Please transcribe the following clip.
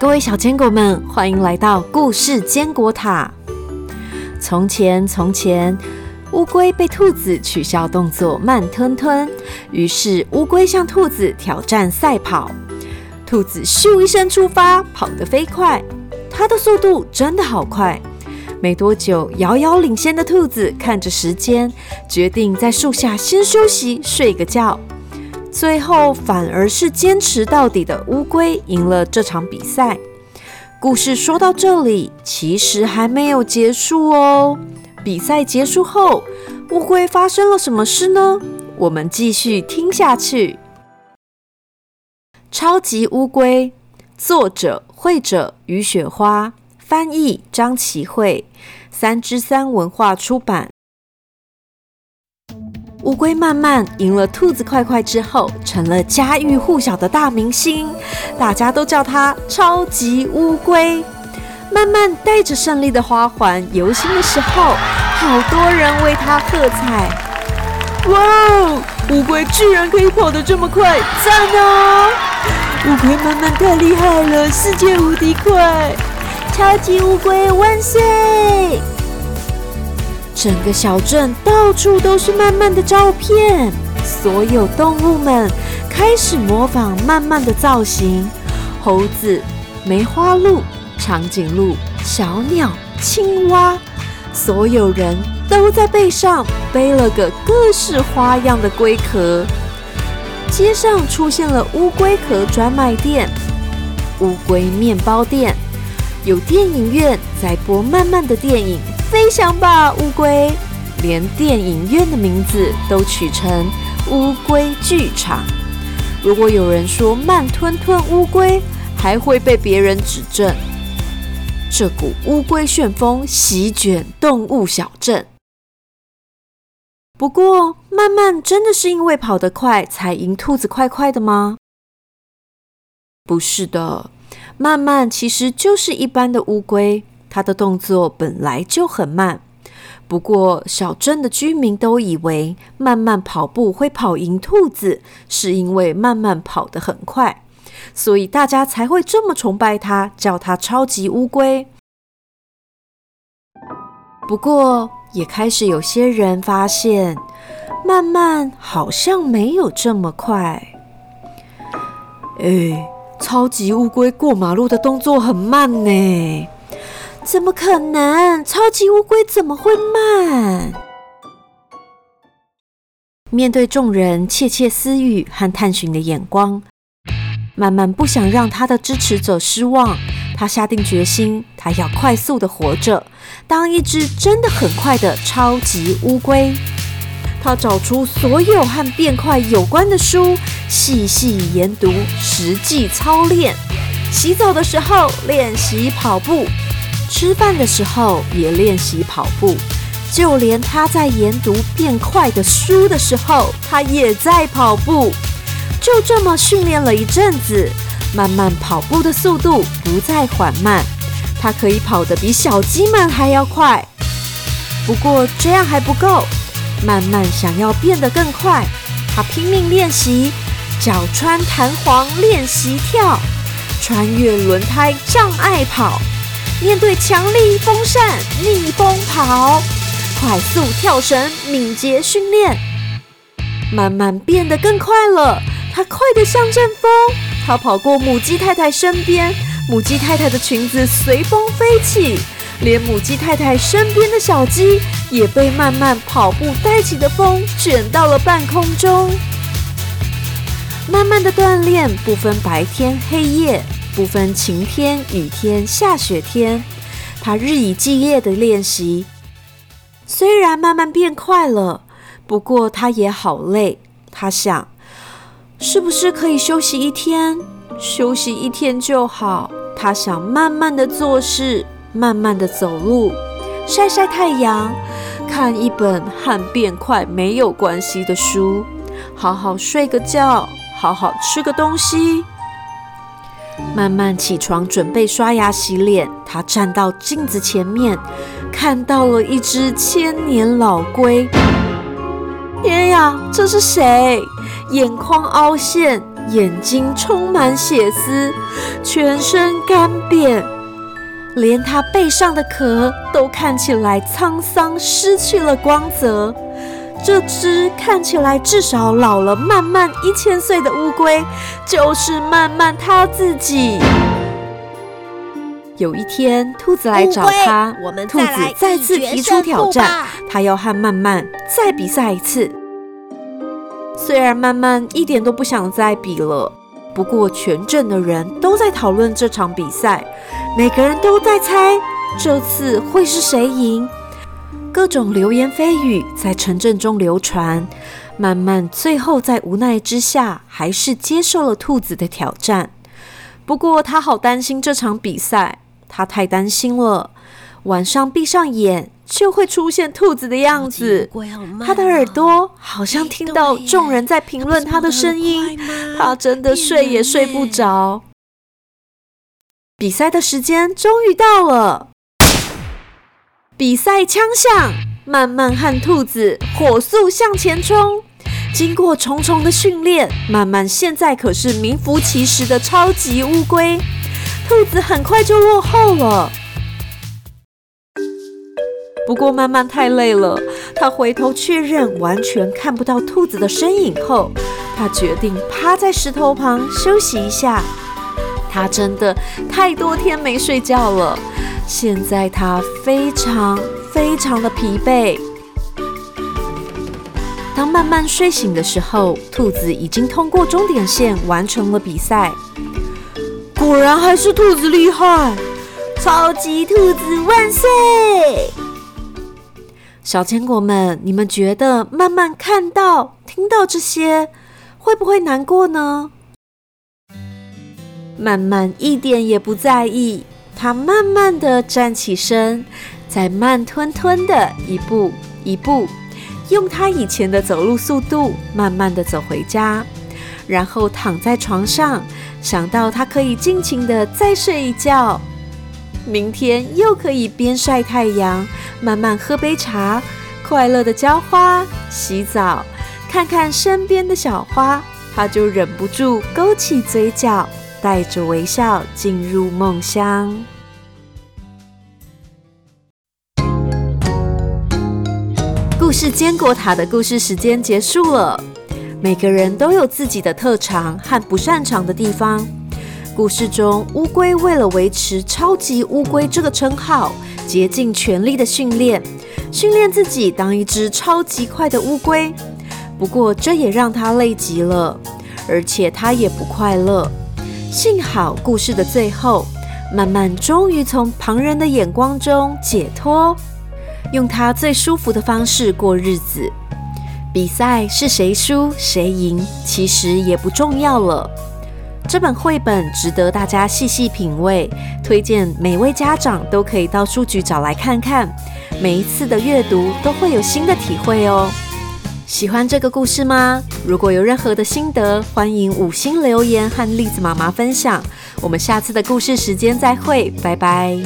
各位小坚果们，欢迎来到故事坚果塔。从前，从前，乌龟被兔子取笑动作慢吞吞，于是乌龟向兔子挑战赛跑。兔子咻一声出发，跑得飞快，它的速度真的好快。没多久，遥遥领先的兔子看着时间，决定在树下先休息，睡个觉。最后反而是坚持到底的乌龟赢了这场比赛。故事说到这里，其实还没有结束哦。比赛结束后，乌龟发生了什么事呢？我们继续听下去。超级乌龟，作者绘者于雪花，翻译张琪慧，三之三文化出版。乌龟慢慢赢了兔子快快之后，成了家喻户晓的大明星，大家都叫它超级乌龟。慢慢带着胜利的花环游行的时候，好多人为它喝彩。哇哦，乌龟居然可以跑得这么快，赞哦！乌龟慢慢太厉害了，世界无敌快，超级乌龟万岁！整个小镇到处都是慢慢的照片，所有动物们开始模仿慢慢的造型：猴子、梅花鹿、长颈鹿、小鸟、青蛙。所有人都在背上背了个各式花样的龟壳。街上出现了乌龟壳专卖店、乌龟面包店，有电影院在播慢慢的电影。飞翔吧，乌龟！连电影院的名字都取成乌龟剧场。如果有人说慢吞吞乌龟，还会被别人指正。这股乌龟旋风席卷动物小镇。不过，慢慢真的是因为跑得快才赢兔子快快的吗？不是的，慢慢其实就是一般的乌龟。他的动作本来就很慢，不过小镇的居民都以为慢慢跑步会跑赢兔子，是因为慢慢跑得很快，所以大家才会这么崇拜他，叫他超级乌龟。不过也开始有些人发现，慢慢好像没有这么快。哎，超级乌龟过马路的动作很慢呢。怎么可能？超级乌龟怎么会慢？面对众人窃窃私语和探寻的眼光，慢慢不想让他的支持者失望。他下定决心，他要快速的活着，当一只真的很快的超级乌龟。他找出所有和变快有关的书，细细研读，实际操练。洗澡的时候练习跑步。吃饭的时候也练习跑步，就连他在研读变快的书的时候，他也在跑步。就这么训练了一阵子，慢慢跑步的速度不再缓慢，他可以跑得比小鸡们还要快。不过这样还不够，慢慢想要变得更快，他拼命练习脚穿弹簧练习跳，穿越轮胎障碍跑。面对强力风扇逆风跑，快速跳绳敏捷训练，慢慢变得更快了。它快得像阵风，它跑过母鸡太太身边，母鸡太太的裙子随风飞起，连母鸡太太身边的小鸡也被慢慢跑步带起的风卷到了半空中。慢慢的锻炼不分白天黑夜。不分晴天、雨天、下雪天，他日以继夜的练习。虽然慢慢变快了，不过他也好累。他想，是不是可以休息一天？休息一天就好。他想慢慢的做事，慢慢的走路，晒晒太阳，看一本和变快没有关系的书，好好睡个觉，好好吃个东西。慢慢起床，准备刷牙洗脸。他站到镜子前面，看到了一只千年老龟。天呀，这是谁？眼眶凹陷，眼睛充满血丝，全身干瘪，连它背上的壳都看起来沧桑，失去了光泽。这只看起来至少老了慢慢一千岁的乌龟，就是慢慢它自己。有一天，兔子来找他，兔子再次提出挑战，他要和曼曼再比赛一次。虽然曼曼一点都不想再比了，不过全镇的人都在讨论这场比赛，每个人都在猜这次会是谁赢。各种流言蜚语在城镇中流传，慢慢最后在无奈之下，还是接受了兔子的挑战。不过他好担心这场比赛，他太担心了。晚上闭上眼，就会出现兔子的样子。他的耳朵好像听到众人在评论他的声音，他真的睡也睡不着。比赛的时间终于到了。比赛枪响，慢慢和兔子火速向前冲。经过重重的训练，慢慢现在可是名副其实的超级乌龟。兔子很快就落后了。不过慢慢太累了，他回头确认完全看不到兔子的身影后，他决定趴在石头旁休息一下。他真的太多天没睡觉了。现在他非常非常的疲惫。当慢慢睡醒的时候，兔子已经通过终点线完成了比赛。果然还是兔子厉害！超级兔子万岁！小坚果们，你们觉得慢慢看到、听到这些，会不会难过呢？慢慢一点也不在意。他慢慢的站起身，再慢吞吞的一步一步，用他以前的走路速度，慢慢的走回家，然后躺在床上，想到他可以尽情的再睡一觉，明天又可以边晒太阳，慢慢喝杯茶，快乐的浇花、洗澡，看看身边的小花，他就忍不住勾起嘴角。带着微笑进入梦乡。故事坚果塔的故事时间结束了。每个人都有自己的特长和不擅长的地方。故事中，乌龟为了维持“超级乌龟”这个称号，竭尽全力的训练，训练自己当一只超级快的乌龟。不过，这也让他累极了，而且他也不快乐。幸好，故事的最后，慢慢终于从旁人的眼光中解脱，用他最舒服的方式过日子。比赛是谁输谁赢，其实也不重要了。这本绘本值得大家细细品味，推荐每位家长都可以到书局找来看看。每一次的阅读都会有新的体会哦。喜欢这个故事吗？如果有任何的心得，欢迎五星留言和栗子妈妈分享。我们下次的故事时间再会，拜拜。